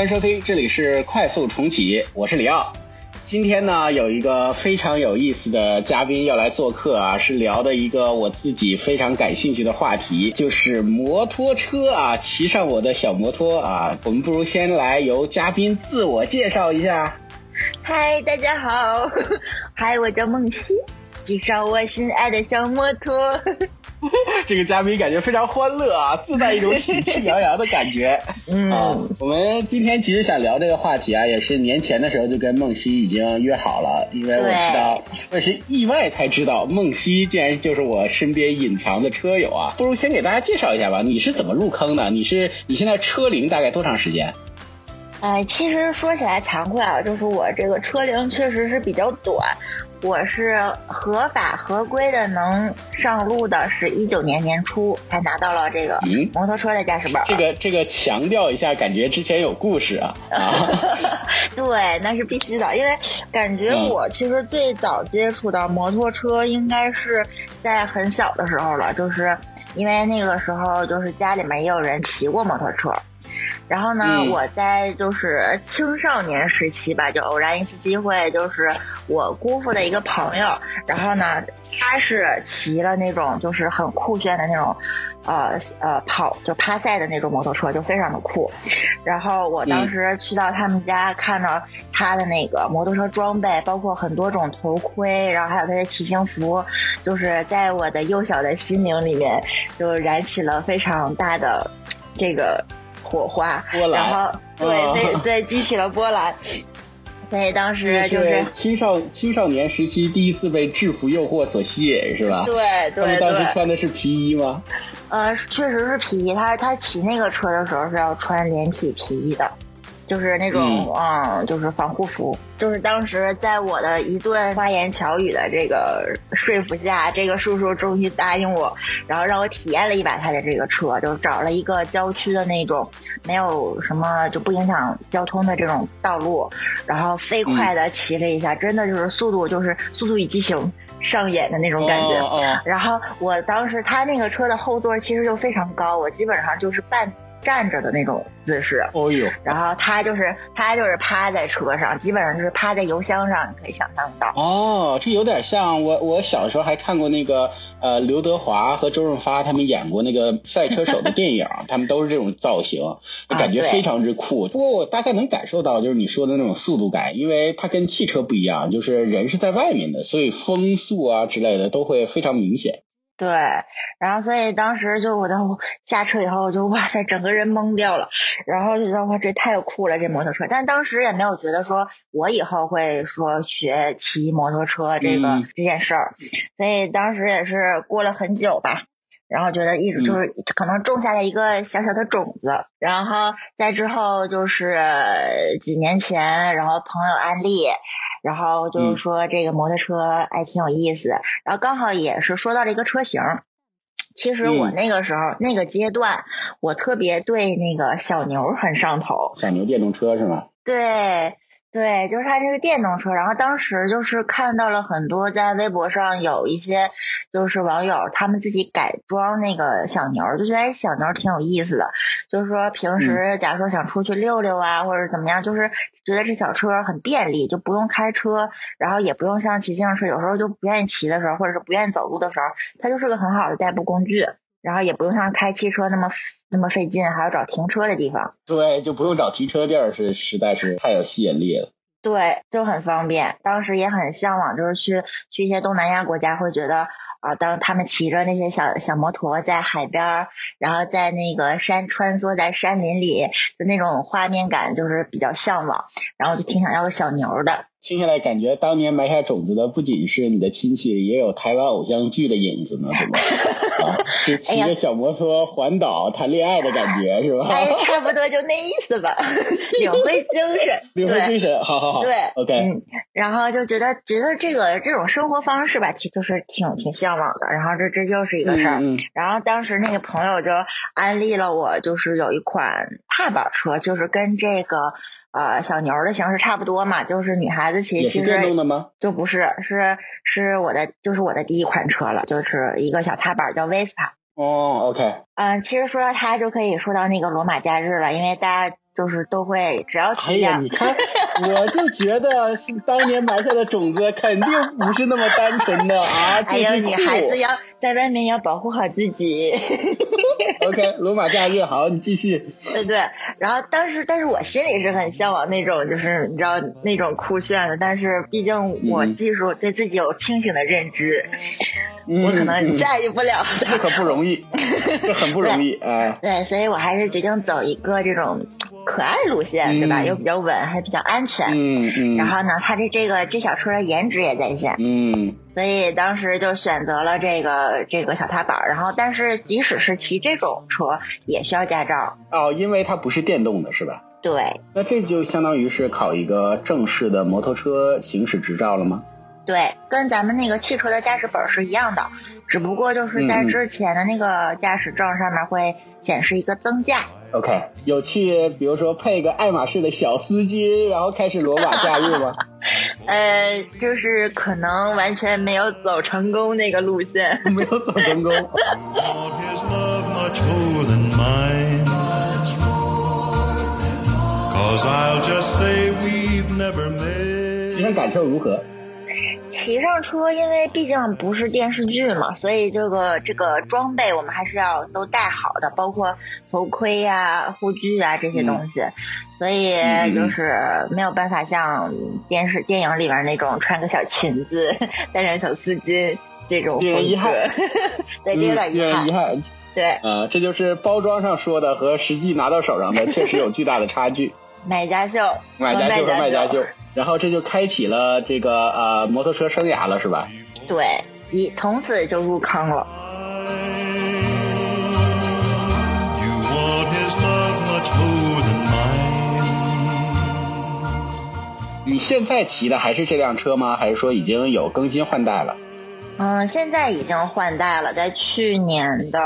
欢迎收听，这里是快速重启，我是李奥。今天呢，有一个非常有意思的嘉宾要来做客啊，是聊的一个我自己非常感兴趣的话题，就是摩托车啊，骑上我的小摩托啊。我们不如先来由嘉宾自我介绍一下。嗨，大家好，嗨，我叫梦溪，骑上我心爱的小摩托。这个嘉宾感觉非常欢乐啊，自带一种喜气洋洋的感觉。嗯，我们今天其实想聊这个话题啊，也是年前的时候就跟梦溪已经约好了，因为我知道，我是意外才知道梦溪竟然就是我身边隐藏的车友啊。不如先给大家介绍一下吧，你是怎么入坑的？你是你现在车龄大概多长时间？哎，其实说起来惭愧啊，就是我这个车龄确实是比较短。我是合法合规的，能上路的是一九年年初才拿到了这个摩托车的驾驶本。这个这个强调一下，感觉之前有故事啊。对，那是必须的，因为感觉我其实最早接触到摩托车应该是在很小的时候了，就是因为那个时候就是家里面也有人骑过摩托车。然后呢，我在就是青少年时期吧，就偶然一次机会，就是我姑父的一个朋友，然后呢，他是骑了那种就是很酷炫的那种，呃呃跑就趴赛的那种摩托车，就非常的酷。然后我当时去到他们家，看到他的那个摩托车装备，包括很多种头盔，然后还有他的骑行服，就是在我的幼小的心灵里面，就燃起了非常大的这个。火花，然后对对对，激起了波澜，所以当时就是青少青少年时期第一次被制服诱惑所吸引，是吧？对对对。他们当时穿的是皮衣吗？呃，确实是皮衣。他他骑那个车的时候是要穿连体皮衣的。就是那种嗯，就是防护服。就是当时在我的一顿花言巧语的这个说服下，这个叔叔终于答应我，然后让我体验了一把他的这个车，就找了一个郊区的那种没有什么就不影响交通的这种道路，然后飞快的骑了一下，真的就是速度就是速度与激情上演的那种感觉。然后我当时他那个车的后座其实就非常高，我基本上就是半。站着的那种姿势，哦呦，然后他就是他就是趴在车上，基本上就是趴在油箱上，你可以想象到。哦，这有点像我我小时候还看过那个呃刘德华和周润发他们演过那个赛车手的电影，他们都是这种造型，感觉非常之酷。不过我大概能感受到就是你说的那种速度感，因为它跟汽车不一样，就是人是在外面的，所以风速啊之类的都会非常明显。对，然后所以当时就我到下 车以后，我就哇塞，整个人懵掉了，然后就觉得哇，这太酷了，这摩托车。但当时也没有觉得说我以后会说学骑摩托车这个这件事儿，所以当时也是过了很久吧。然后觉得一直就是可能种下了一个小小的种子，然后再之后就是几年前，然后朋友安利，然后就是说这个摩托车哎挺有意思，然后刚好也是说到了一个车型。其实我那个时候那个阶段，我特别对那个小牛很上头。小牛电动车是吗？对。对，就是它这个电动车，然后当时就是看到了很多在微博上有一些就是网友他们自己改装那个小牛，就觉得小牛挺有意思的，就是说平时假如说想出去溜溜啊，或者怎么样，就是觉得这小车很便利，就不用开车，然后也不用像骑自行车，有时候就不愿意骑的时候，或者是不愿意走路的时候，它就是个很好的代步工具，然后也不用像开汽车那么。那么费劲，还要找停车的地方。对，就不用找停车地儿，是实在是太有吸引力了。对，就很方便。当时也很向往，就是去去一些东南亚国家，会觉得啊，当他们骑着那些小小摩托在海边，然后在那个山穿梭在山林里的那种画面感，就是比较向往。然后就挺想要个小牛的。听下来感觉当年埋下种子的不仅是你的亲戚，也有台湾偶像剧的影子呢，是吗？啊，就骑着小摩托环岛谈恋爱的感觉，是吧？哎，差不多就那意思吧，领会精神，领会精神，好好好，对，OK，嗯，然后就觉得觉得这个这种生活方式吧，其实就是挺挺向往的，然后这这又是一个事儿，然后当时那个朋友就安利了我，就是有一款踏板车，就是跟这个。呃，小牛的形式差不多嘛，就是女孩子骑，其实就不是，是是我的，就是我的第一款车了，就是一个小踏板叫 Vespa。哦，OK。嗯，其实说到它就可以说到那个罗马假日了，因为大家。就是都会，只要哎呀，你看，我就觉得是当年埋下的种子肯定不是那么单纯的啊！还有女孩子要在外面要保护好自己。OK，罗马假日好，你继续。对对，然后当时，但是我心里是很向往那种，就是你知道那种酷炫的，但是毕竟我技术对自己有清醒的认知，我可能驾驭不了。这可不容易，这很不容易啊。对，所以我还是决定走一个这种。可爱路线对吧？又比较稳，还比较安全。嗯嗯。然后呢，它的这个这小车的颜值也在线。嗯。所以当时就选择了这个这个小踏板。然后，但是即使是骑这种车，也需要驾照。哦，因为它不是电动的，是吧？对。那这就相当于是考一个正式的摩托车行驶执照了吗？对，跟咱们那个汽车的驾驶本是一样的，只不过就是在之前的那个驾驶证上面会显示一个增驾。OK，有去比如说配个爱马仕的小丝巾，然后开始罗马假日吗？呃，就是可能完全没有走成功那个路线，没有走成功。今天感受如何？骑上车，因为毕竟不是电视剧嘛，所以这个这个装备我们还是要都带好的，包括头盔呀、护具啊这些东西，所以就是没有办法像电视电影里边那种穿个小裙子、带上小丝巾这种风格。对，这有点遗憾。对，啊，这就是包装上说的和实际拿到手上的确实有巨大的差距。买家秀，买家秀和卖家秀。然后这就开启了这个呃摩托车生涯了，是吧？对，一从此就入坑了。你现在骑的还是这辆车吗？还是说已经有更新换代了？嗯，现在已经换代了，在去年的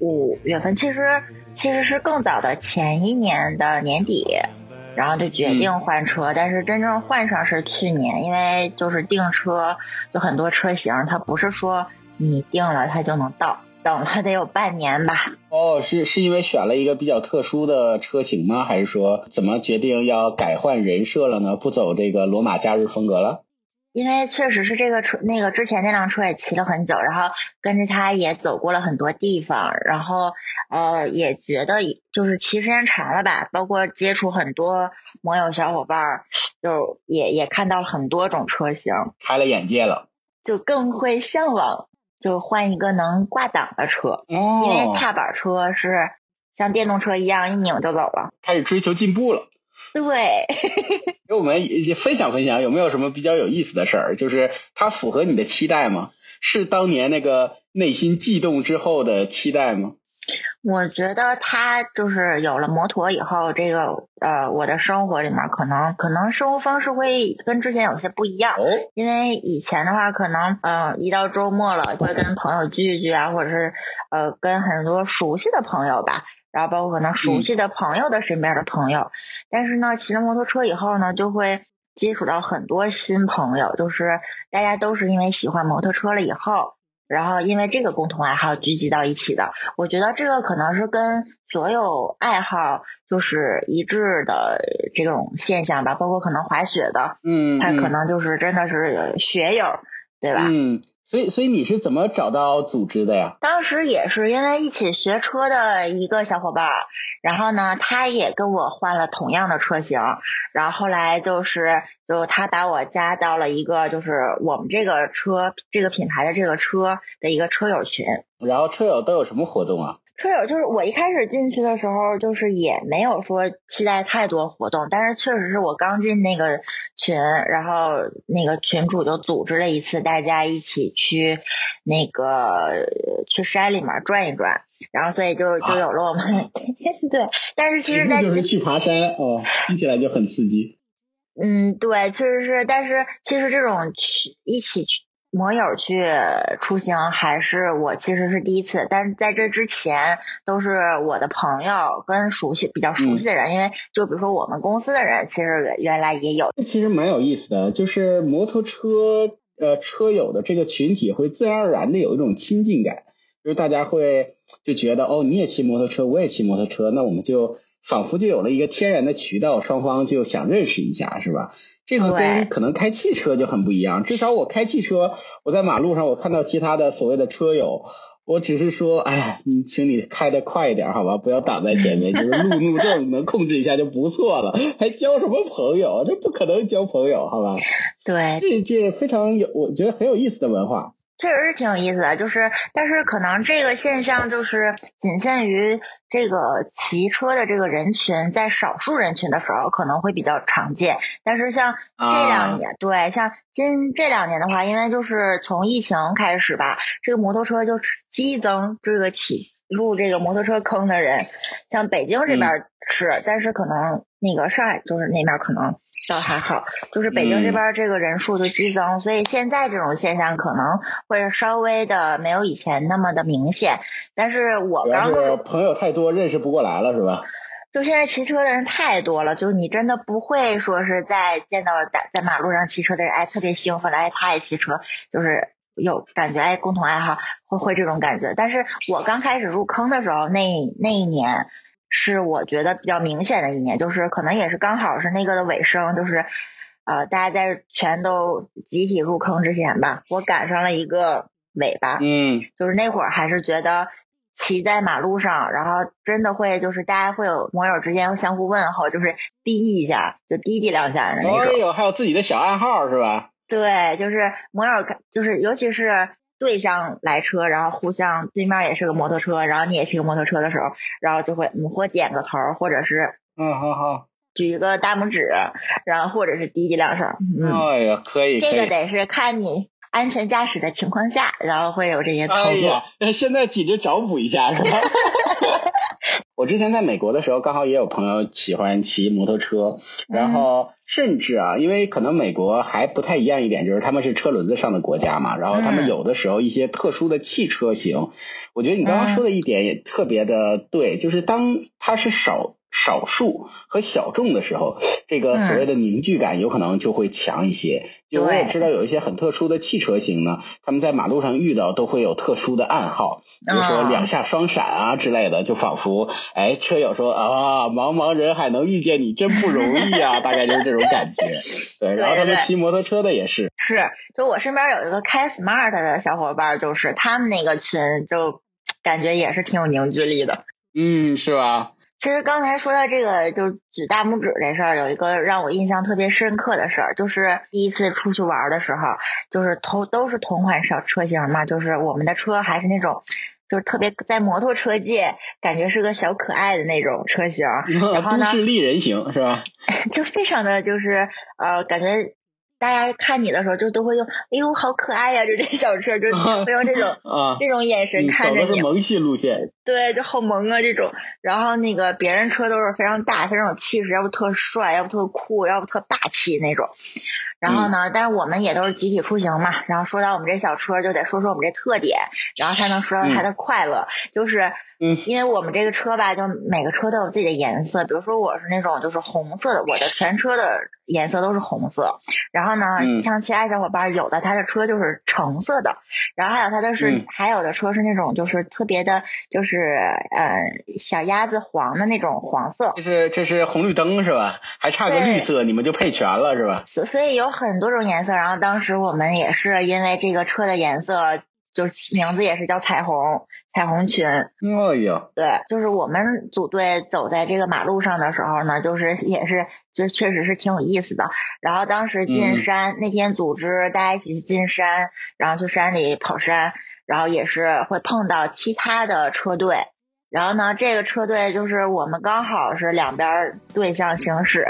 五月份，其实其实是更早的前一年的年底。然后就决定换车，但是真正换上是去年，因为就是订车，就很多车型，它不是说你订了它就能到，等了得有半年吧。哦，是是因为选了一个比较特殊的车型吗？还是说怎么决定要改换人设了呢？不走这个罗马假日风格了？因为确实是这个车，那个之前那辆车也骑了很久，然后跟着他也走过了很多地方，然后呃也觉得就是骑时间长了吧，包括接触很多摩友小伙伴，就也也看到了很多种车型，开了眼界了，就更会向往就换一个能挂档的车，因为踏板车是像电动车一样一拧就走了，开始追求进步了。对，给我们分享分享，有没有什么比较有意思的事儿？就是它符合你的期待吗？是当年那个内心悸动之后的期待吗？我觉得他就是有了摩托以后，这个呃，我的生活里面可能可能生活方式会跟之前有些不一样。因为以前的话，可能嗯，一到周末了，会跟朋友聚一聚啊，或者是呃，跟很多熟悉的朋友吧。然后包括可能熟悉的朋友的身边的朋友，但是呢，骑了摩托车以后呢，就会接触到很多新朋友，就是大家都是因为喜欢摩托车了以后，然后因为这个共同爱好聚集到一起的。我觉得这个可能是跟所有爱好就是一致的这种现象吧，包括可能滑雪的，嗯，他可能就是真的是学友，对吧？嗯。所以，所以你是怎么找到组织的呀？当时也是因为一起学车的一个小伙伴，然后呢，他也跟我换了同样的车型，然后后来就是，就他把我加到了一个就是我们这个车这个品牌的这个车的一个车友群。然后车友都有什么活动啊？车友就是我一开始进去的时候，就是也没有说期待太多活动，但是确实是我刚进那个群，然后那个群主就组织了一次，大家一起去那个去山里面转一转，然后所以就就有了我们 对，但是其实在就是去爬山哦，听起来就很刺激。嗯，对，确实是，但是其实这种去一起去。摩友去出行还是我其实是第一次，但是在这之前都是我的朋友跟熟悉比较熟悉的人，因为就比如说我们公司的人，其实原来也有。其实蛮有意思的，就是摩托车呃车友的这个群体会自然而然的有一种亲近感，就是大家会就觉得哦你也骑摩托车，我也骑摩托车，那我们就仿佛就有了一个天然的渠道，双方就想认识一下，是吧？这个跟可能开汽车就很不一样。至少我开汽车，我在马路上我看到其他的所谓的车友。我只是说，哎呀，你请你开的快一点，好吧，不要挡在前面，就是路怒症能控制一下就不错了，还交什么朋友？这不可能交朋友，好吧？对，这这非常有，我觉得很有意思的文化。确实是挺有意思的，就是，但是可能这个现象就是仅限于这个骑车的这个人群，在少数人群的时候可能会比较常见。但是像这两年，对，像今这两年的话，因为就是从疫情开始吧，这个摩托车就激增，这个起入这个摩托车坑的人，像北京这边是，但是可能那个上海就是那边可能。倒还好，就是北京这边这个人数就激增，所以现在这种现象可能会稍微的没有以前那么的明显。但是我刚朋友太多，认识不过来了，是吧？就现在骑车的人太多了，就你真的不会说是在见到在在马路上骑车的人，哎，特别兴奋，哎，他也骑车，就是有感觉，哎，共同爱好会会这种感觉。但是我刚开始入坑的时候，那那一年。是我觉得比较明显的一年，就是可能也是刚好是那个的尾声，就是呃，大家在全都集体入坑之前吧，我赶上了一个尾巴，嗯，就是那会儿还是觉得骑在马路上，然后真的会就是大家会有摩友之间相互问候，就是滴一下就滴滴两下的那种，哎呦，还有自己的小暗号是吧？对，就是摩友，就是尤其是。对向来车，然后互相对面也是个摩托车，然后你也骑个摩托车的时候，然后就会你或点个头，或者是嗯好好举一个大拇指，然后或者是滴滴两声。嗯哎呀，可以，这个得是看你安全驾驶的情况下，然后会有这些操作。现在紧着找补一下是吧？我之前在美国的时候，刚好也有朋友喜欢骑摩托车，然后甚至啊，因为可能美国还不太一样一点，就是他们是车轮子上的国家嘛，然后他们有的时候一些特殊的汽车型，我觉得你刚刚说的一点也特别的对，就是当它是少。少数和小众的时候，这个所谓的凝聚感有可能就会强一些。就我也知道有一些很特殊的汽车型呢，他们在马路上遇到都会有特殊的暗号，比如说两下双闪啊之类的，就仿佛哎车友说啊，茫茫人海能遇见你真不容易啊，大概就是这种感觉。对，然后他们骑摩托车的也是。是，就我身边有一个开 smart 的小伙伴，就是他们那个群就感觉也是挺有凝聚力的。嗯，是吧？其实刚才说到这个，就举大拇指这事儿，有一个让我印象特别深刻的事儿，就是第一次出去玩的时候，就是同都是同款小车型嘛，就是我们的车还是那种，就是特别在摩托车界感觉是个小可爱的那种车型，然后呢，都市丽人型是吧？就非常的就是呃，感觉。大家看你的时候，就都会用“哎呦，好可爱呀”就这小车，就会用这种 这种眼神看着你。是萌系路线。对，就好萌啊这种。然后那个别人车都是非常大，非常有气势，要不特帅，要不特酷，要不特霸气那种。然后呢，但是我们也都是集体出行嘛。然后说到我们这小车，就得说说我们这特点，然后才能说到它的快乐，就是。嗯，因为我们这个车吧，就每个车都有自己的颜色。比如说我是那种就是红色的，我的全车的颜色都是红色。然后呢，像其他小伙伴有的他的车就是橙色的，然后还有他的是还有的车是那种就是特别的，就是呃小鸭子黄的那种黄色。这是这是红绿灯是吧？还差个绿色，你们就配全了是吧？所所以有很多种颜色。然后当时我们也是因为这个车的颜色。就是名字也是叫彩虹，彩虹群。哎呀，对，就是我们组队走在这个马路上的时候呢，就是也是，就确实是挺有意思的。然后当时进山那天，组织大家一起去进山，然后去山里跑山，然后也是会碰到其他的车队。然后呢，这个车队就是我们刚好是两边对向行驶，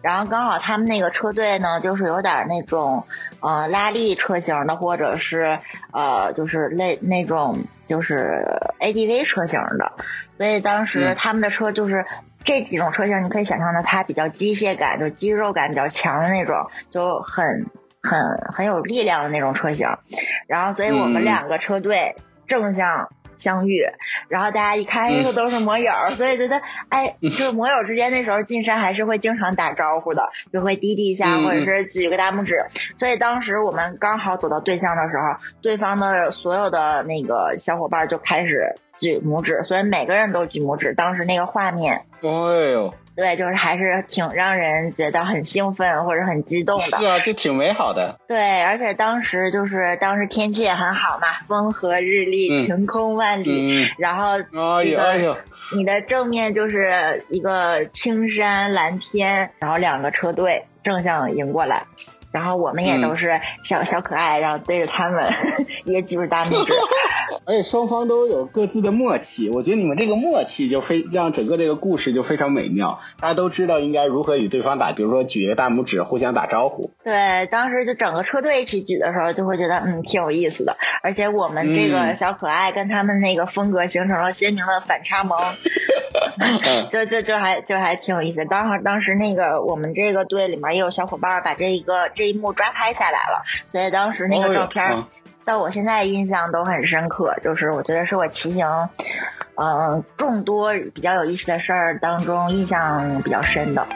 然后刚好他们那个车队呢，就是有点那种呃拉力车型的，或者是呃就是类那种就是 ADV 车型的，所以当时他们的车就是这几种车型，你可以想象的它比较机械感，就肌肉感比较强的那种，就很很很有力量的那种车型。然后，所以我们两个车队正向。相遇，然后大家一看，哎，这都是摩友，所以觉得，哎，就是摩友之间那时候进山还是会经常打招呼的，就会滴滴一下，或者是举个大拇指。所以当时我们刚好走到对象的时候，对方的所有的那个小伙伴就开始举拇指，所以每个人都举拇指。当时那个画面，哎呦。对，就是还是挺让人觉得很兴奋或者很激动的。是啊，就挺美好的。对，而且当时就是当时天气也很好嘛，风和日丽，晴空万里。然后哎呦，你的正面就是一个青山蓝天，然后两个车队正向迎过来。然后我们也都是小小可爱，然后对着他们 也举着大拇指，而且双方都有各自的默契。我觉得你们这个默契就非让整个这个故事就非常美妙。大家都知道应该如何与对方打，比如说举一个大拇指互相打招呼。对，当时就整个车队一起举的时候，就会觉得嗯挺有意思的。而且我们这个小可爱跟他们那个风格形成了鲜明的反差萌，就就就还就还挺有意思。当时当时那个我们这个队里面也有小伙伴把这一个这。这一幕抓拍下来了，所以当时那个照片到我现在印象都很深刻，就是我觉得是我骑行，嗯，众多比较有意思的事儿当中印象比较深的。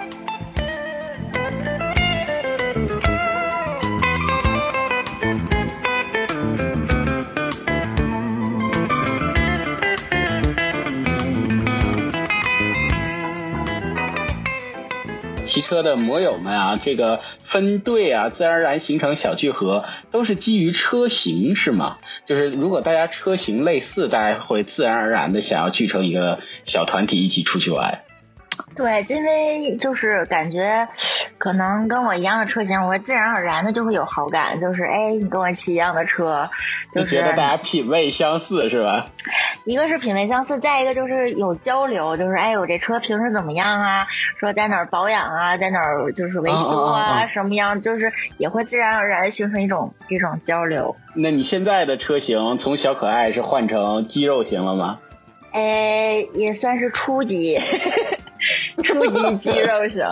骑车的摩友们啊，这个分队啊，自然而然形成小聚合，都是基于车型是吗？就是如果大家车型类似，大家会自然而然的想要聚成一个小团体一起出去玩。对，因为就是感觉，可能跟我一样的车型，我会自然而然的就会有好感。就是哎，你跟我骑一样的车，就觉得大家品味相似，是吧？一个是品味相似，再一个就是有交流，就是哎，我这车平时怎么样啊？说在哪儿保养啊，在哪儿就是维修啊，什么样，就是也会自然而然形成一种这种交流。那你现在的车型从小可爱是换成肌肉型了吗？哎，也算是初级。初级肌肉型，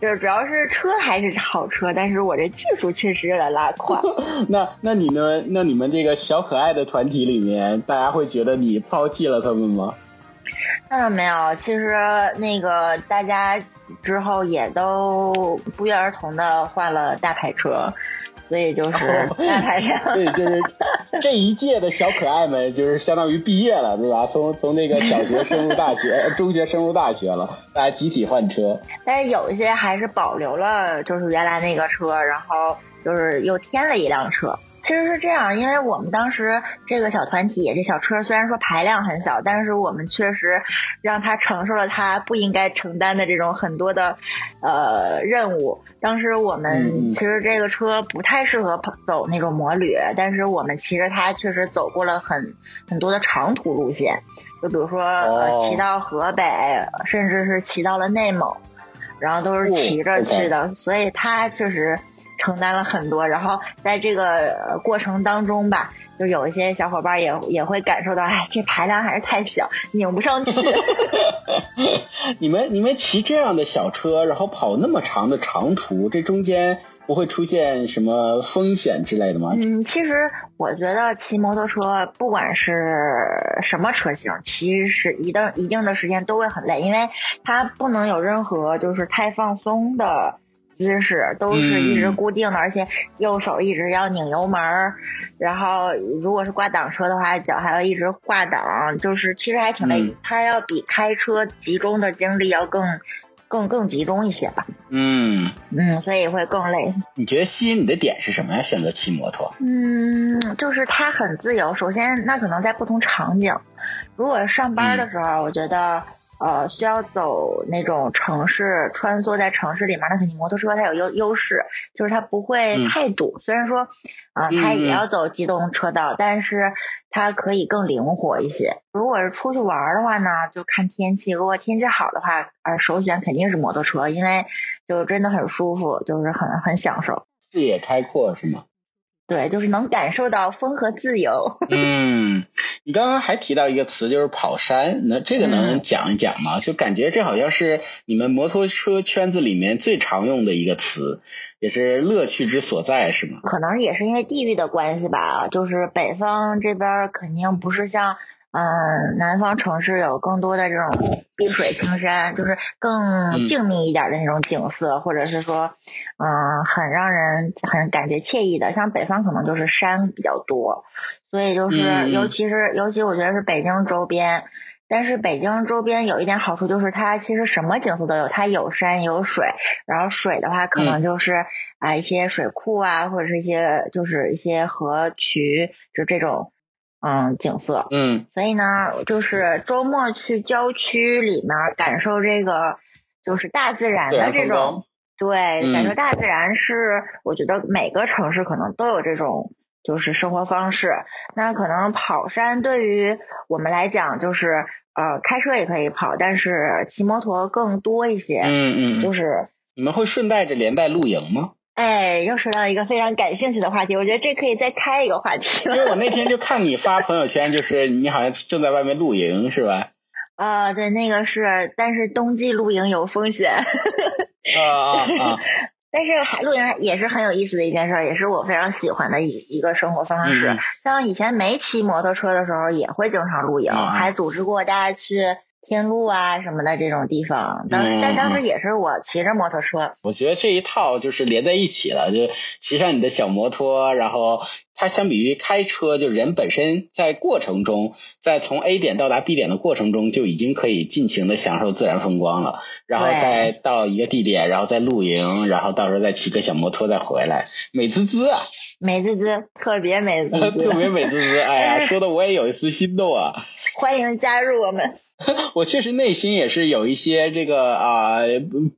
就是主要是车还是好车，但是我这技术确实有点拉胯。那那你呢？那你们这个小可爱的团体里面，大家会觉得你抛弃了他们吗？那倒没有，其实那个大家之后也都不约而同的换了大牌车。所以就是大排量，对，就是这一届的小可爱们，就是相当于毕业了，对吧？从从那个小学升入大学，中学升入大学了，大家集体换车。但是有一些还是保留了，就是原来那个车，然后就是又添了一辆车。其实是这样，因为我们当时这个小团体，这小车虽然说排量很小，但是我们确实让他承受了他不应该承担的这种很多的呃任务。当时我们其实这个车不太适合走那种摩旅，但是我们骑着它确实走过了很很多的长途路线，就比如说呃骑到河北，甚至是骑到了内蒙，然后都是骑着去的，所以它确实。承担了很多，然后在这个过程当中吧，就有一些小伙伴也也会感受到，哎，这排量还是太小，拧不上去。你们你们骑这样的小车，然后跑那么长的长途，这中间不会出现什么风险之类的吗？嗯，其实我觉得骑摩托车不管是什么车型，骑是一定一定的时间都会很累，因为它不能有任何就是太放松的。姿势都是一直固定的，而且右手一直要拧油门儿，然后如果是挂挡车的话，脚还要一直挂挡，就是其实还挺累。它要比开车集中的精力要更更更集中一些吧。嗯嗯，所以会更累。你觉得吸引你的点是什么呀？选择骑摩托？嗯，就是它很自由。首先，那可能在不同场景，如果上班的时候，我觉得。呃，需要走那种城市，穿梭在城市里面，那肯定摩托车它有优优势，就是它不会太堵。虽然说，啊，它也要走机动车道，但是它可以更灵活一些。如果是出去玩的话呢，就看天气。如果天气好的话，呃，首选肯定是摩托车，因为就真的很舒服，就是很很享受。视野开阔是吗？对，就是能感受到风和自由。嗯，你刚刚还提到一个词，就是跑山，那这个能讲一讲吗？就感觉这好像是你们摩托车圈子里面最常用的一个词，也是乐趣之所在，是吗？可能也是因为地域的关系吧，就是北方这边肯定不是像嗯，南方城市有更多的这种碧水青山，就是更静谧一点的那种景色，或者是说，嗯，很让人很感觉惬意的。像北方可能就是山比较多，所以就是，尤其是尤其我觉得是北京周边。但是北京周边有一点好处，就是它其实什么景色都有，它有山有水，然后水的话可能就是啊一些水库啊，或者是一些就是一些河渠，就这种嗯景色。嗯。所以呢，就是周末去郊区里面感受这个就是大自然的这种，对，感受大自然是我觉得每个城市可能都有这种。就是生活方式，那可能跑山对于我们来讲，就是呃开车也可以跑，但是骑摩托更多一些。嗯嗯，就是你们会顺带着连带露营吗？哎，又说到一个非常感兴趣的话题，我觉得这可以再开一个话题。因为我那天就看你发朋友圈，就是你好像正在外面露营，是吧？啊，对，那个是，但是冬季露营有风险。啊啊啊！但是露营也是很有意思的一件事，也是我非常喜欢的一一个生活方式。像以前没骑摩托车的时候，也会经常露营，还组织过大家去。天路啊什么的这种地方，当但当时也是我骑着摩托车。我觉得这一套就是连在一起了，就骑上你的小摩托，然后它相比于开车，就人本身在过程中，在从 A 点到达 B 点的过程中，就已经可以尽情的享受自然风光了。然后再到一个地点，然后再露营，然后到时候再骑个小摩托再回来，美滋滋啊！美滋滋，特别美滋滋，特别美滋滋。哎呀，说的我也有一丝心动啊！欢迎加入我们。我确实内心也是有一些这个啊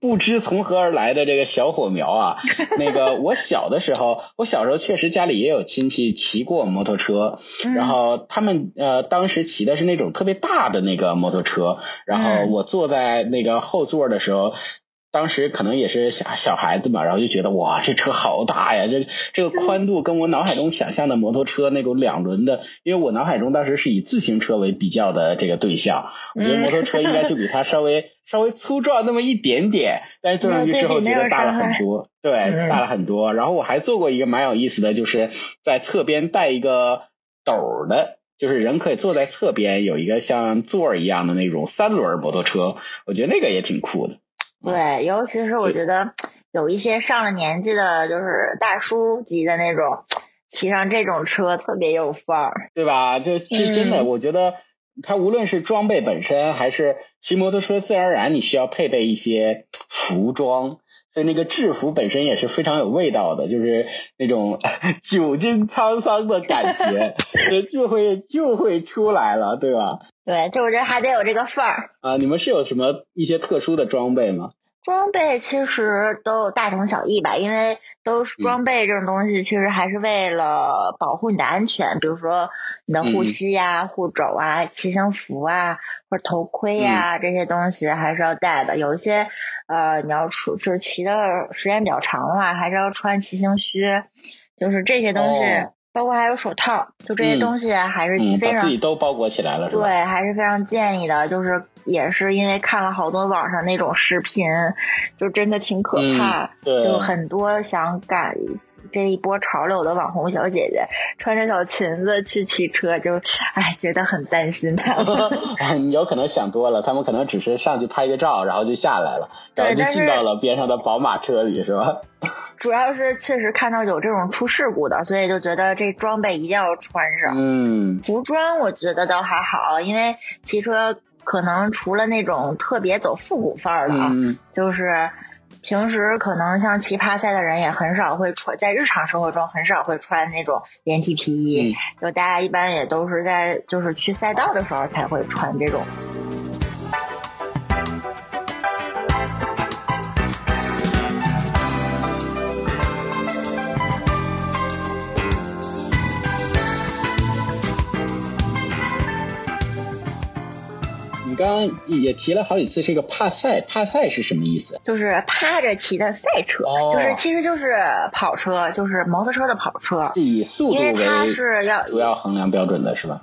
不知从何而来的这个小火苗啊。那个我小的时候，我小时候确实家里也有亲戚骑过摩托车，然后他们呃当时骑的是那种特别大的那个摩托车，然后我坐在那个后座的时候。当时可能也是小小孩子嘛，然后就觉得哇，这车好大呀！这这个宽度跟我脑海中想象的摩托车那种两轮的，因为我脑海中当时是以自行车为比较的这个对象，我觉得摩托车应该就比它稍微 稍微粗壮那么一点点，但是坐上去之后觉得大了很多，对，大了很多。然后我还做过一个蛮有意思的，就是在侧边带一个斗的，就是人可以坐在侧边有一个像座儿一样的那种三轮摩托车，我觉得那个也挺酷的。对，尤其是我觉得有一些上了年纪的，就是大叔级的那种，骑上这种车特别有范儿，对吧？就这真的，我觉得他无论是装备本身，还是骑摩托车，自然而然你需要配备一些服装，所以那个制服本身也是非常有味道的，就是那种 久经沧桑的感觉，就会就会出来了，对吧？对，就我觉得还得有这个范儿啊！你们是有什么一些特殊的装备吗？装备其实都有大同小异吧，因为都是装备这种东西，其实还是为了保护你的安全，比如说你的护膝呀、护肘啊、骑行服啊，或者头盔呀这些东西还是要带的。有一些呃，你要出就是骑的时间比较长的话，还是要穿骑行靴，就是这些东西。包括还有手套，就这些东西还是非常自己都包裹起来了，对，还是非常建议的。就是也是因为看了好多网上那种视频，就真的挺可怕，就很多想赶这一波潮流的网红小姐姐，穿着小裙子去骑车，就哎觉得很担心他们。你有可能想多了，他们可能只是上去拍个照，然后就下来了，然后就进到了边上的宝马车里，是吧？主要是确实看到有这种出事故的，所以就觉得这装备一定要穿上。嗯，服装我觉得倒还好，因为骑车可能除了那种特别走复古范儿的，就是平时可能像奇葩赛的人也很少会穿，在日常生活中很少会穿那种连体皮衣，就大家一般也都是在就是去赛道的时候才会穿这种。刚刚也提了好几次这个帕赛，帕赛是什么意思？就是趴着骑的赛车，就是其实就是跑车，就是摩托车的跑车，以速度为是要主要衡量标准的是吧？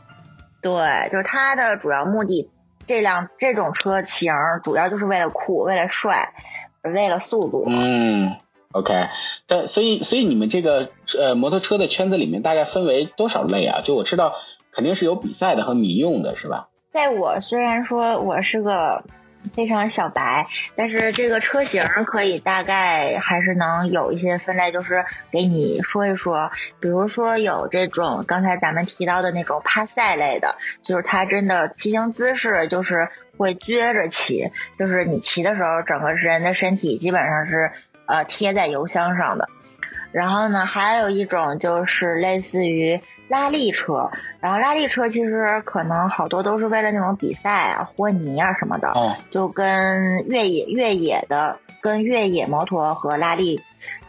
对，就是它的主要目的，这辆这种车型主要就是为了酷，为了帅，为了速度。嗯，OK，但所以所以你们这个呃摩托车的圈子里面大概分为多少类啊？就我知道。肯定是有比赛的和民用的，是吧？在我虽然说我是个。非常小白，但是这个车型可以大概还是能有一些分类，就是给你说一说。比如说有这种刚才咱们提到的那种趴赛类的，就是它真的骑行姿势就是会撅着骑，就是你骑的时候整个人的身体基本上是呃贴在油箱上的。然后呢，还有一种就是类似于。拉力车，然后拉力车其实可能好多都是为了那种比赛啊、和泥啊什么的，就跟越野越野的、跟越野摩托和拉力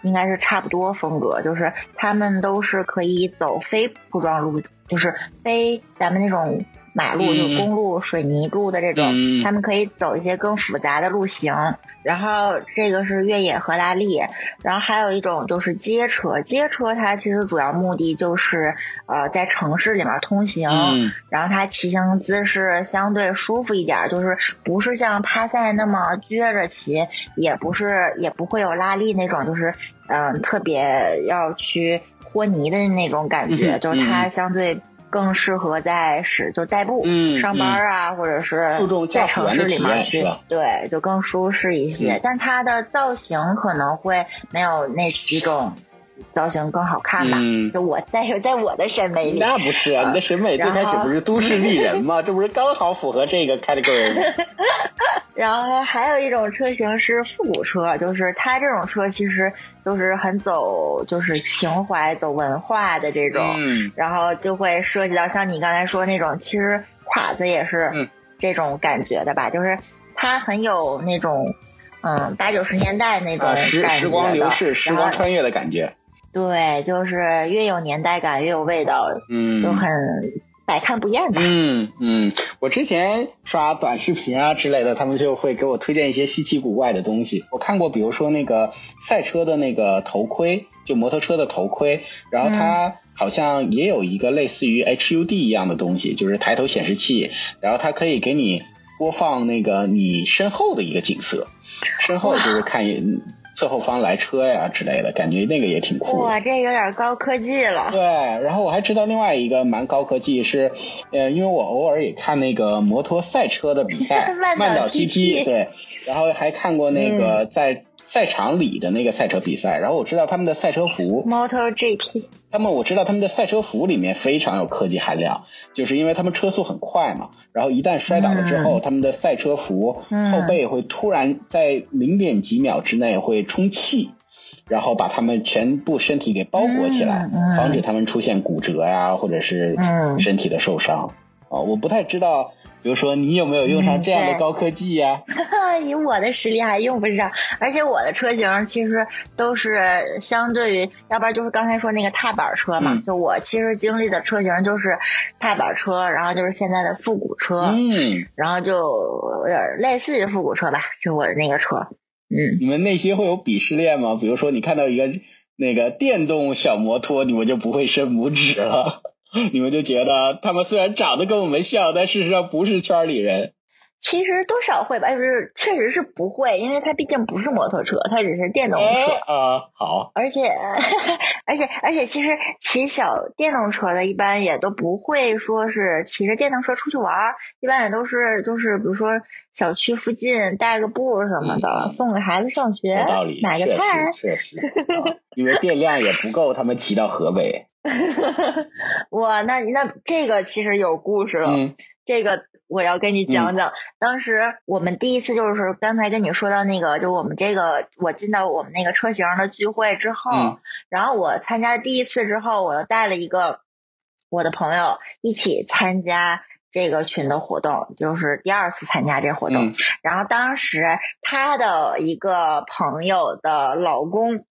应该是差不多风格，就是他们都是可以走非铺装路，就是非咱们那种。马路就公路水泥路的这种，他们可以走一些更复杂的路型。然后这个是越野和拉力，然后还有一种就是街车。街车它其实主要目的就是呃在城市里面通行，然后它骑行姿势相对舒服一点，就是不是像趴赛那么撅着骑，也不是也不会有拉力那种，就是嗯特别要去和泥的那种感觉，就是它相对。更适合在使就代步、上班啊，或者是在城市里面去，对，就更舒适一些。但它的造型可能会没有那几种造型更好看吧？就我在在我的审美里，那不是啊，你的审美最开始不是都市丽人吗？这不是刚好符合这个 category 吗？然后还有一种车型是复古车，就是它这种车其实就是很走就是情怀、走文化的这种，然后就会涉及到像你刚才说那种，其实胯子也是这种感觉的吧，就是它很有那种嗯八九十年代那种时时光流逝、时光穿越的感觉。对，就是越有年代感越有味道，嗯，就很。百看不厌吧。嗯嗯，我之前刷短视频啊之类的，他们就会给我推荐一些稀奇古怪的东西。我看过，比如说那个赛车的那个头盔，就摩托车的头盔，然后它好像也有一个类似于 HUD 一样的东西，就是抬头显示器，然后它可以给你播放那个你身后的一个景色，身后就是看。侧后方来车呀之类的，感觉那个也挺酷。哇，这有点高科技了。对，然后我还知道另外一个蛮高科技是，呃，因为我偶尔也看那个摩托赛车的比赛，慢岛 TT，对，然后还看过那个在。赛场里的那个赛车比赛，然后我知道他们的赛车服，MotoGP，他们我知道他们的赛车服里面非常有科技含量，就是因为他们车速很快嘛，然后一旦摔倒了之后，他们的赛车服后背会突然在零点几秒之内会充气，然后把他们全部身体给包裹起来，防止他们出现骨折呀，或者是身体的受伤。哦，我不太知道。比如说，你有没有用上这样的高科技呀？以我的实力还用不上，而且我的车型其实都是相对于，要不然就是刚才说那个踏板车嘛。就我其实经历的车型就是踏板车，然后就是现在的复古车，嗯，然后就有点类似于复古车吧，就我的那个车。嗯，你们内心会有鄙视链吗？比如说，你看到一个那个电动小摩托，你们就不会伸拇指了？你们就觉得他们虽然长得跟我们像，但事实上不是圈里人。其实多少会吧，就是确实是不会，因为它毕竟不是摩托车，它只是电动车啊。好，而且而且 而且，其实骑小电动车的，一般也都不会说是骑着电动车出去玩，一般也都是就是比如说小区附近带个步什么的，送给孩子上学，买个菜，确实，因为电量也不够，他们骑到河北。哇，那那这个其实有故事了，这个。我要跟你讲讲，当时我们第一次就是刚才跟你说到那个，就我们这个我进到我们那个车型的聚会之后，然后我参加第一次之后，我又带了一个我的朋友一起参加这个群的活动，就是第二次参加这活动。然后当时他的一个朋友的老公，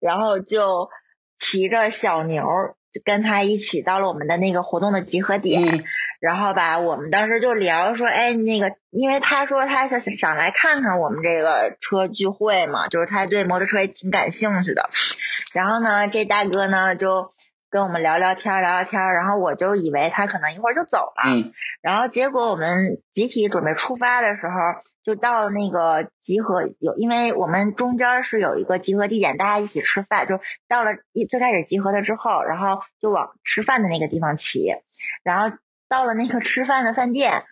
然后就骑着小牛，就跟他一起到了我们的那个活动的集合点。然后吧，我们当时就聊说，哎，那个，因为他说他是想来看看我们这个车聚会嘛，就是他对摩托车也挺感兴趣的。然后呢，这大哥呢就跟我们聊聊天聊聊天，然后我就以为他可能一会儿就走了，嗯，然后结果我们集体准备出发的时候，就到了那个集合有，因为我们中间是有一个集合地点，大家一起吃饭，就到了一最开始集合的之后，然后就往吃饭的那个地方骑，然后到了那个吃饭的饭店。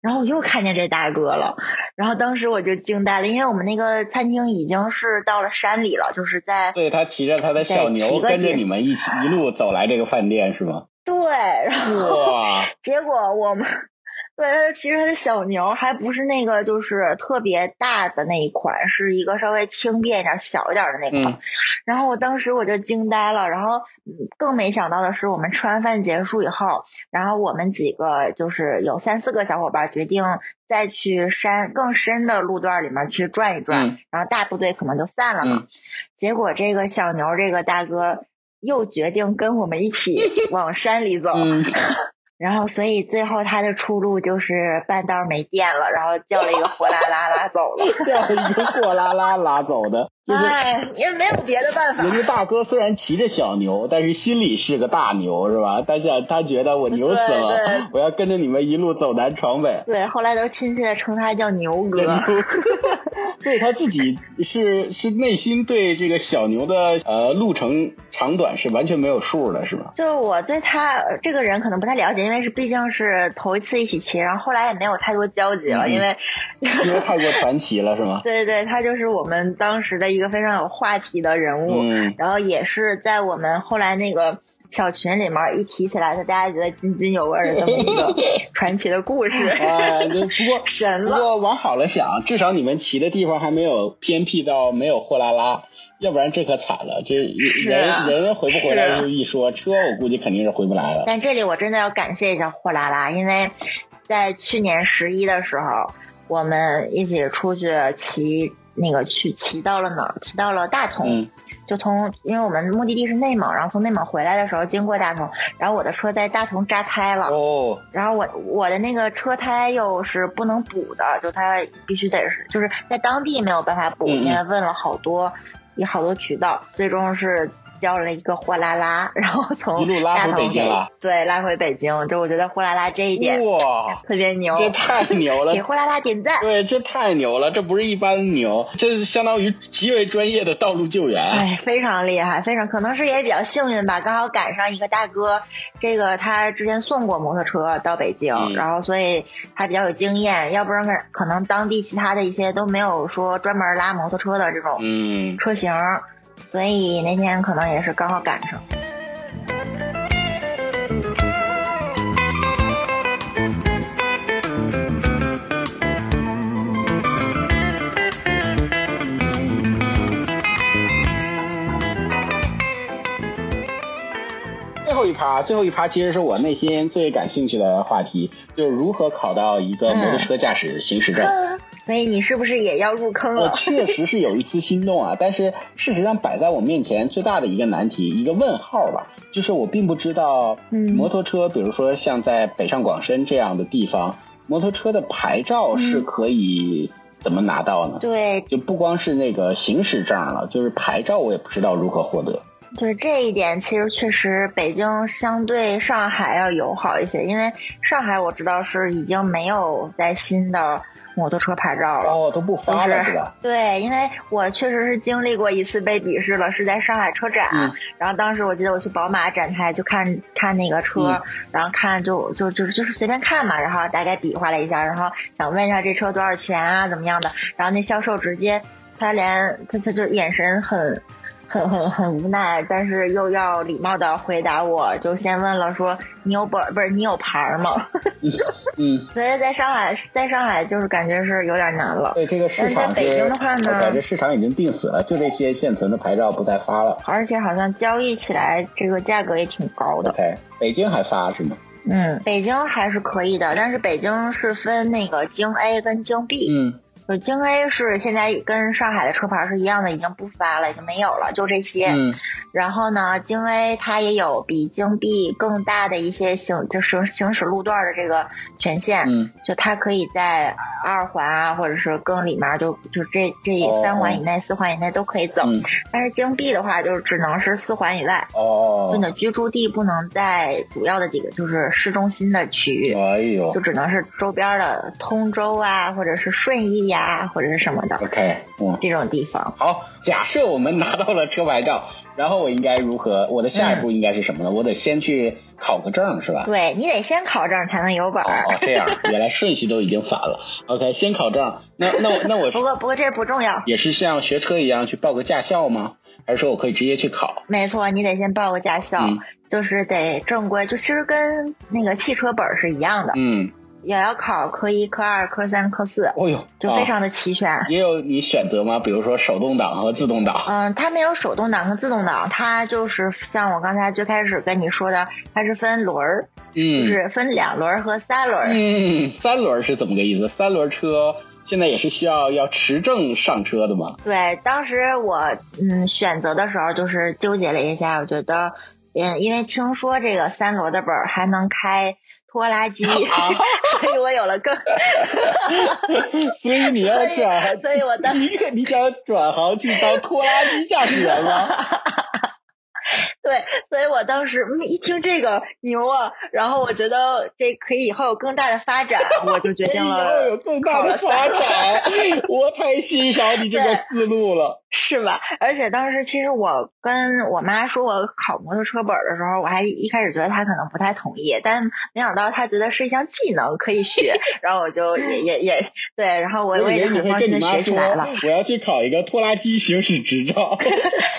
然后我又看见这大哥了，然后当时我就惊呆了，因为我们那个餐厅已经是到了山里了，就是在对他骑着他的小牛跟着你们一起一路走来这个饭店是吗？对，然后 结果我们。对，它其实它的小牛还不是那个，就是特别大的那一款，是一个稍微轻便一点、小一点的那款。然后我当时我就惊呆了，然后更没想到的是，我们吃完饭结束以后，然后我们几个就是有三四个小伙伴决定再去山更深的路段里面去转一转，然后大部队可能就散了嘛。结果这个小牛这个大哥又决定跟我们一起往山里走。然后，所以最后他的出路就是半道没电了，然后叫了一个货拉拉拉走了，叫一个货拉拉拉走的。哎，也没有别的办法。人家大哥虽然骑着小牛，但是心里是个大牛，是吧？他想，他觉得我牛死了，我要跟着你们一路走南闯北。对，后来都亲切的称他叫牛哥。所以他自己是是内心对这个小牛的呃路程长短是完全没有数的，是吧？就我对他这个人可能不太了解，因为是毕竟是头一次一起骑，然后后来也没有太多交集了，因为因为太过传奇了，是吗？对对，他就是我们当时的一。一个非常有话题的人物，然后也是在我们后来那个小群里面一提起来，他大家觉得津津有味的这么一个 传奇的故事。啊，不过 神了。不过往好了想，至少你们骑的地方还没有偏僻到没有货拉拉，要不然这可惨了。这人人回不回来就一说，车我估计肯定是回不来了。但这里我真的要感谢一下货拉拉，因为在去年十一的时候，我们一起出去骑。那个去骑到了哪儿？骑到了大同，就从因为我们目的地是内蒙，然后从内蒙回来的时候经过大同，然后我的车在大同扎胎了。哦。然后我我的那个车胎又是不能补的，就它必须得是就是在当地没有办法补，因为问了好多，有好多渠道，最终是。叫了一个货拉拉，然后从一路拉回北京了。对，拉回北京，就我觉得货拉拉这一点哇，特别牛，这太牛了，给货拉拉点赞。对，这太牛了，这不是一般牛，这是相当于极为专业的道路救援。哎，非常厉害，非常可能是也比较幸运吧，刚好赶上一个大哥，这个他之前送过摩托车到北京，然后所以他比较有经验，要不然可能当地其他的一些都没有说专门拉摩托车的这种嗯车型。所以那天可能也是刚好赶上。最后一趴，最后一趴其实是我内心最感兴趣的话题，就是如何考到一个摩托车驾驶行驶证。所以你是不是也要入坑了？我确实是有一丝心动啊，但是事实上摆在我面前最大的一个难题，一个问号吧，就是我并不知道，摩托车，比如说像在北上广深这样的地方，摩托车的牌照是可以怎么拿到呢？对，就不光是那个行驶证了，就是牌照我也不知道如何获得。就是这一点，其实确实北京相对上海要友好一些，因为上海我知道是已经没有在新的。摩托车牌照了哦，都不发了是吧？对，因为我确实是经历过一次被鄙视了，是在上海车展。然后当时我记得我去宝马展台就看看那个车，然后看就就就就是随便看嘛，然后大概比划了一下，然后想问一下这车多少钱啊，怎么样的？然后那销售直接他连他他就眼神很。很很很无奈，但是又要礼貌的回答，我就先问了，说你有本不是你有牌吗？嗯，所以在上海，在上海就是感觉是有点难了。对这个市场，在北京的话呢，感觉市场已经定死了，就这些现存的牌照不再发了。而且好像交易起来这个价格也挺高的。OK，北京还发是吗？嗯，北京还是可以的，但是北京是分那个京 A 跟京 B。嗯。就京 A 是现在跟上海的车牌是一样的，已经不发了，已经没有了，就这些。嗯。然后呢，京 A 它也有比京 B 更大的一些行，就行行驶路段的这个权限。嗯。就它可以在二环啊，或者是更里面，就就这这三环以内、四环以内都可以走。嗯。但是京 B 的话，就是只能是四环以外。哦。就你的居住地不能在主要的几个，就是市中心的区域。哎呦。就只能是周边的通州啊，或者是顺义呀，或者是什么的。OK。嗯。这种地方。好，假设我们拿到了车牌照。然后我应该如何？我的下一步应该是什么呢？我得先去考个证，是吧？对你得先考证才能有本。哦，这样，原来顺序都已经反了。OK，先考证。那那我那我不过不过这不重要。也是像学车一样去报个驾校吗？还是说我可以直接去考？没错，你得先报个驾校，就是得正规，就其实跟那个汽车本是一样的。嗯。也要考科一、科二、科三、科四，哦呦，就非常的齐全。也有你选择吗？比如说手动挡和自动挡？嗯，它没有手动挡和自动挡，它就是像我刚才最开始跟你说的，它是分轮儿，嗯，就是分两轮和三轮。嗯，三轮是怎么个意思？三轮车现在也是需要要持证上车的吗？对，当时我嗯选择的时候就是纠结了一下，我觉得嗯，因为听说这个三轮的本还能开。拖拉机 所以我有了更，所以你要转行，所以我当你你想转行去当拖拉机驾驶员吗？对，所以我当时嗯一听这个牛啊，然后我觉得这可以以后有更大的发展，我就决定了。以后有更大的发展，我太欣赏你这个思路了。是吧？而且当时其实我跟我妈说我考摩托车本的时候，我还一开始觉得她可能不太同意，但没想到她觉得是一项技能可以学，然后我就也也也对，然后我我也很放心的学起来了。我要去考一个拖拉机行驶执照。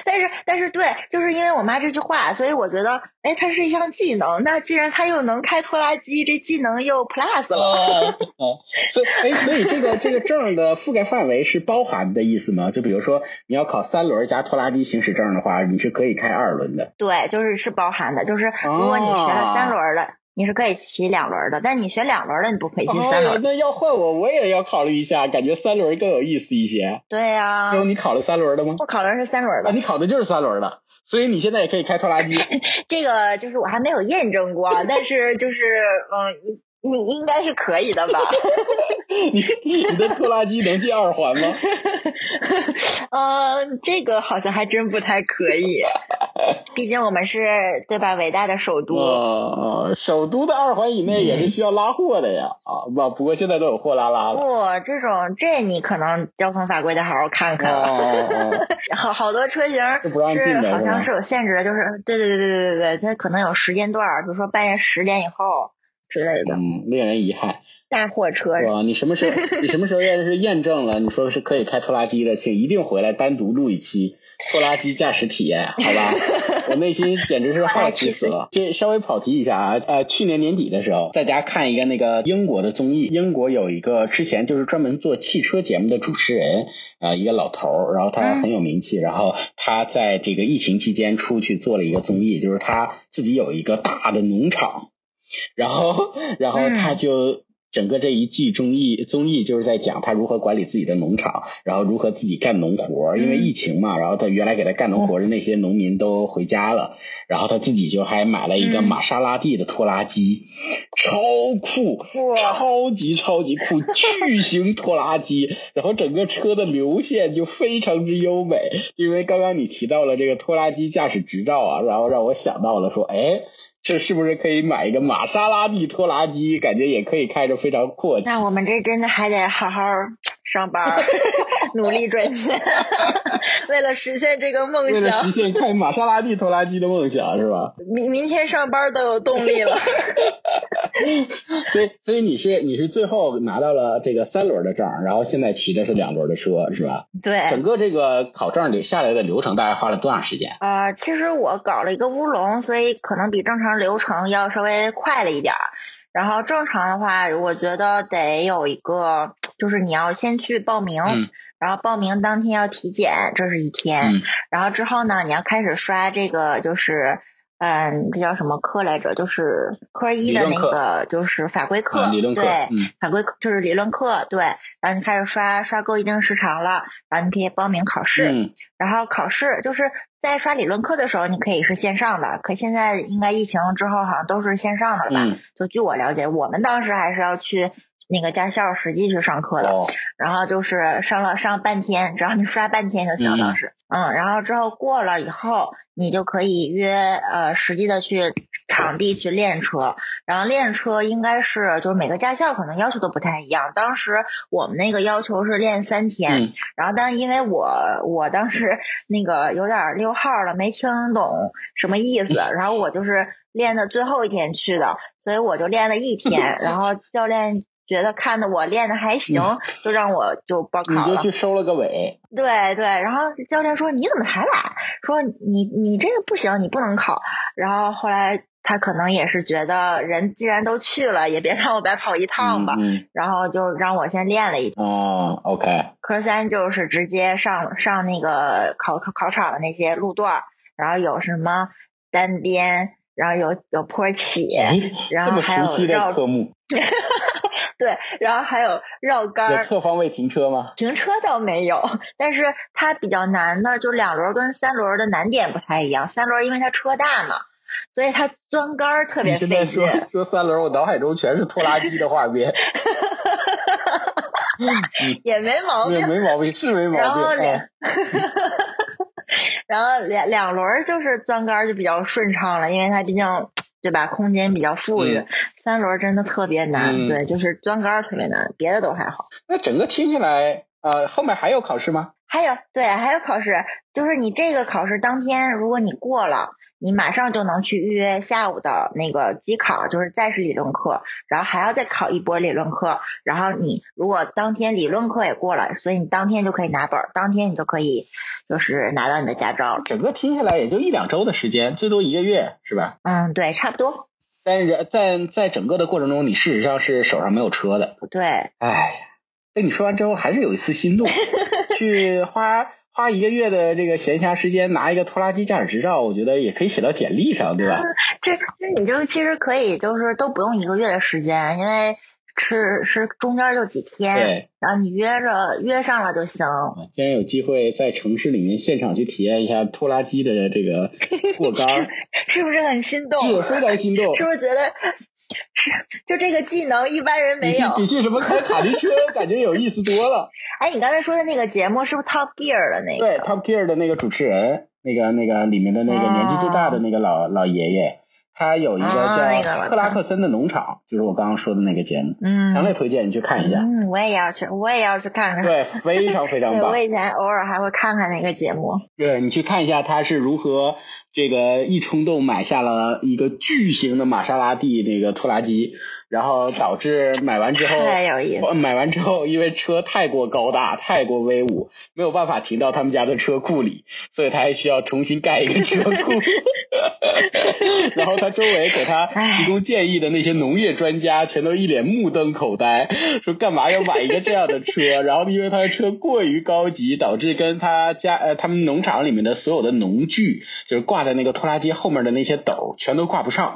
但是但是对，就是因为我妈这句话，所以我觉得，哎，它是一项技能。那既然它又能开拖拉机，这技能又 plus 了。哦，所以哎，所以这个这个证的覆盖范围是包含的意思吗？就比如说。你要考三轮加拖拉机行驶证的话，你是可以开二轮的。对，就是是包含的，就是如果你学了三轮的，你是可以骑两轮的，但你学两轮的，你不可以骑三轮。那要换我，我也要考虑一下，感觉三轮更有意思一些。对呀。有你考了三轮的吗？我考的是三轮的。你考的就是三轮的，所以你现在也可以开拖拉机。这个就是我还没有验证过，但是就是嗯。你应该是可以的吧？你你的拖拉机能进二环吗？嗯，这个好像还真不太可以。毕竟我们是对吧？伟大的首都。啊，首都的二环以内也是需要拉货的呀。啊，不，不过现在都有货拉拉了。不，这种这你可能交通法规得好好看看。哦好好多车型是好像是有限制的，就是对对对对对对对，它可能有时间段，比如说半夜十点以后。之类的，嗯，令人遗憾。大货车，哇，你什么时候？你什么时候要是验证了，你说是可以开拖拉机的，请一定回来单独录一期拖拉机驾驶体验，好吧？我内心简直是好奇 死了。这稍微跑题一下啊，呃，去年年底的时候，在家看一个那个英国的综艺，英国有一个之前就是专门做汽车节目的主持人，啊，一个老头儿，然后他很有名气，然后他在这个疫情期间出去做了一个综艺，就是他自己有一个大的农场。然后，然后他就整个这一季综艺综艺就是在讲他如何管理自己的农场，然后如何自己干农活。因为疫情嘛，然后他原来给他干农活的那些农民都回家了，然后他自己就还买了一个玛莎拉蒂的拖拉机，超酷，超级超级酷，巨型拖拉机。然后整个车的流线就非常之优美。因为刚刚你提到了这个拖拉机驾驶执照啊，然后让我想到了说，哎。这是不是可以买一个玛莎拉蒂拖拉机？感觉也可以开着非常阔气。那我们这真的还得好好上班，努力赚钱，为了实现这个梦想。为了实现开玛莎拉蒂拖拉机的梦想，是吧？明明天上班都有动力了。所以，所以你是你是最后拿到了这个三轮的证，然后现在骑的是两轮的车，是吧？对。整个这个考证里下来的流程大概花了多长时间？啊，其实我搞了一个乌龙，所以可能比正常流程要稍微快了一点儿。然后正常的话，我觉得得有一个，就是你要先去报名，然后报名当天要体检，这是一天。然后之后呢，你要开始刷这个，就是。嗯，这叫什么课来着？就是科一的那个，就是法规课，理论课，对，法规课就是理论课，对。然后你开始刷刷够一定时长了，然后你可以报名考试。然后考试就是在刷理论课的时候，你可以是线上的，可现在应该疫情之后好像都是线上的了吧？就据我了解，我们当时还是要去那个驾校实际去上课的，然后就是上了上半天，只要你刷半天就行，当时。嗯，然后之后过了以后，你就可以约呃实际的去场地去练车，然后练车应该是就是每个驾校可能要求都不太一样。当时我们那个要求是练三天，然后但因为我我当时 那个有点溜号了，没听懂什么意思，然后我就是练的最后一天去的，所以我就练了一天，然后教练。觉得看的我练的还行，就让我就报考了。你就去收了个尾。对对，然后教练说你怎么还来？说你你这个不行，你不能考。然后后来他可能也是觉得人既然都去了，也别让我白跑一趟吧。然后就让我先练了一。哦，OK。科三就是直接上上那个考考考场的那些路段，然后有什么单边，然后有有坡起，然后还有绕科目。对，然后还有绕杆。有侧方位停车吗？停车倒没有，但是它比较难的，就两轮跟三轮的难点不太一样。三轮因为它车大嘛，所以它钻杆特别费劲。说说三轮，我脑海中全是拖拉机的画面。也没毛病，也没毛病，是没毛病。然后两，然后两两轮就是钻杆就比较顺畅了，因为它毕竟。对吧？空间比较富裕，三轮真的特别难。对，就是钻杆特别难，别的都还好。那整个听下来，呃，后面还有考试吗？还有，对，还有考试。就是你这个考试当天，如果你过了。你马上就能去预约下午的那个机考，就是再是理论课，然后还要再考一波理论课，然后你如果当天理论课也过了，所以你当天就可以拿本，当天你就可以就是拿到你的驾照。整个听下来也就一两周的时间，最多一个月，是吧？嗯，对，差不多。但是在在整个的过程中，你事实上是手上没有车的。对。哎，被你说完之后，还是有一丝心动，去花。花一个月的这个闲暇时间拿一个拖拉机驾驶执照，我觉得也可以写到简历上，对吧？这这你就其实可以，就是都不用一个月的时间，因为是是中间就几天，对，然后你约着约上了就行。既然有机会在城市里面现场去体验一下拖拉机的这个过 杆，是不是很心动？是，非常心动。是不是觉得？是，就这个技能一般人没有。比起什么开卡丁车，感觉有意思多了。哎，你刚才说的那个节目是不是 Top Gear 的那个？对，Top Gear 的那个主持人，那个那个里面的那个年纪最大的那个老老爷爷。他有一个叫克拉克森的农场，就是我刚刚说的那个节目，嗯，强烈推荐你去看一下。嗯，我也要去，我也要去看看。对，非常非常 棒。我以前偶尔还会看看那个节目。对，你去看一下他是如何这个一冲动买下了一个巨型的玛莎拉蒂那个拖拉机，然后导致买完之后，太有意思。买完之后，因为车太过高大，太过威武，没有办法停到他们家的车库里，所以他还需要重新盖一个车库。然后他周围给他提供建议的那些农业专家，全都一脸目瞪口呆，说干嘛要买一个这样的车？然后因为他的车过于高级，导致跟他家呃他们农场里面的所有的农具，就是挂在那个拖拉机后面的那些斗，全都挂不上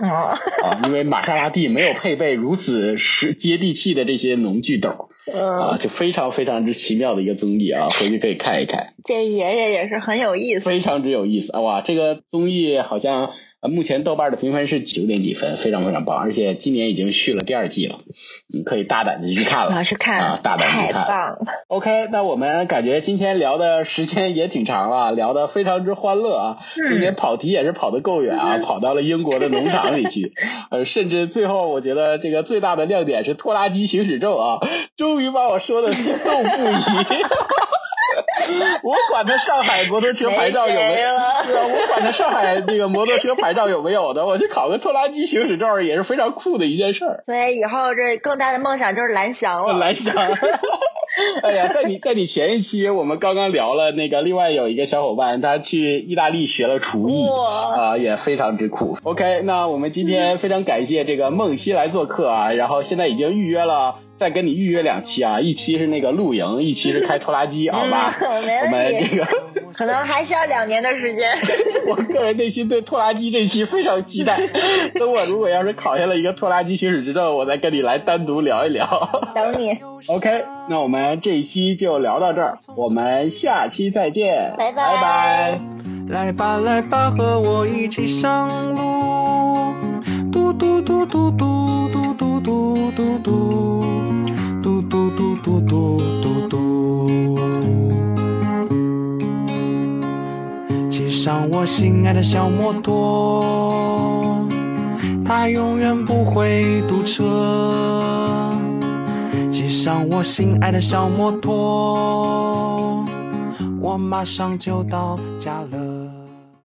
啊！因为玛莎拉蒂没有配备如此实接地气的这些农具斗。啊，就非常非常之奇妙的一个综艺啊，回去可以看一看。这爷爷也是很有意思，非常之有意思啊！哇，这个综艺好像目前豆瓣的评分是九点几分，非常非常棒，而且今年已经续了第二季了，你可以大胆的去看了，去看啊，大胆去看。太棒了。OK，那我们感觉今天聊的时间也挺长了，聊的非常之欢乐啊，今天跑题也是跑得够远啊，跑到了英国的农场里去，呃，甚至最后我觉得这个最大的亮点是拖拉机行驶证啊，终于把我说的心动不已，我管他上海摩托车牌照有没有，对吧？我管他上海那个摩托车牌照有没有的，我去考个拖拉机行驶证也是非常酷的一件事儿。所以以后这更大的梦想就是蓝翔了。蓝翔。哎呀，在你在你前一期我们刚刚聊了那个，另外有一个小伙伴他去意大利学了厨艺啊，也非常之酷。OK，那我们今天非常感谢这个梦溪来做客啊，然后现在已经预约了。再跟你预约两期啊，一期是那个露营，一期是开拖拉机，好吧？我们这个可能还需要两年的时间。我个人内心对拖拉机这期非常期待。等我如果要是考下了一个拖拉机行驶执照，我再跟你来单独聊一聊。等你。OK，那我们这一期就聊到这儿，我们下期再见，拜拜拜。来吧来吧，和我一起上路。嘟嘟嘟嘟嘟嘟嘟嘟嘟嘟。嘟嘟嘟嘟嘟，骑上我心爱的小摩托，它永远不会堵车。骑上我心爱的小摩托，我马上就到家了。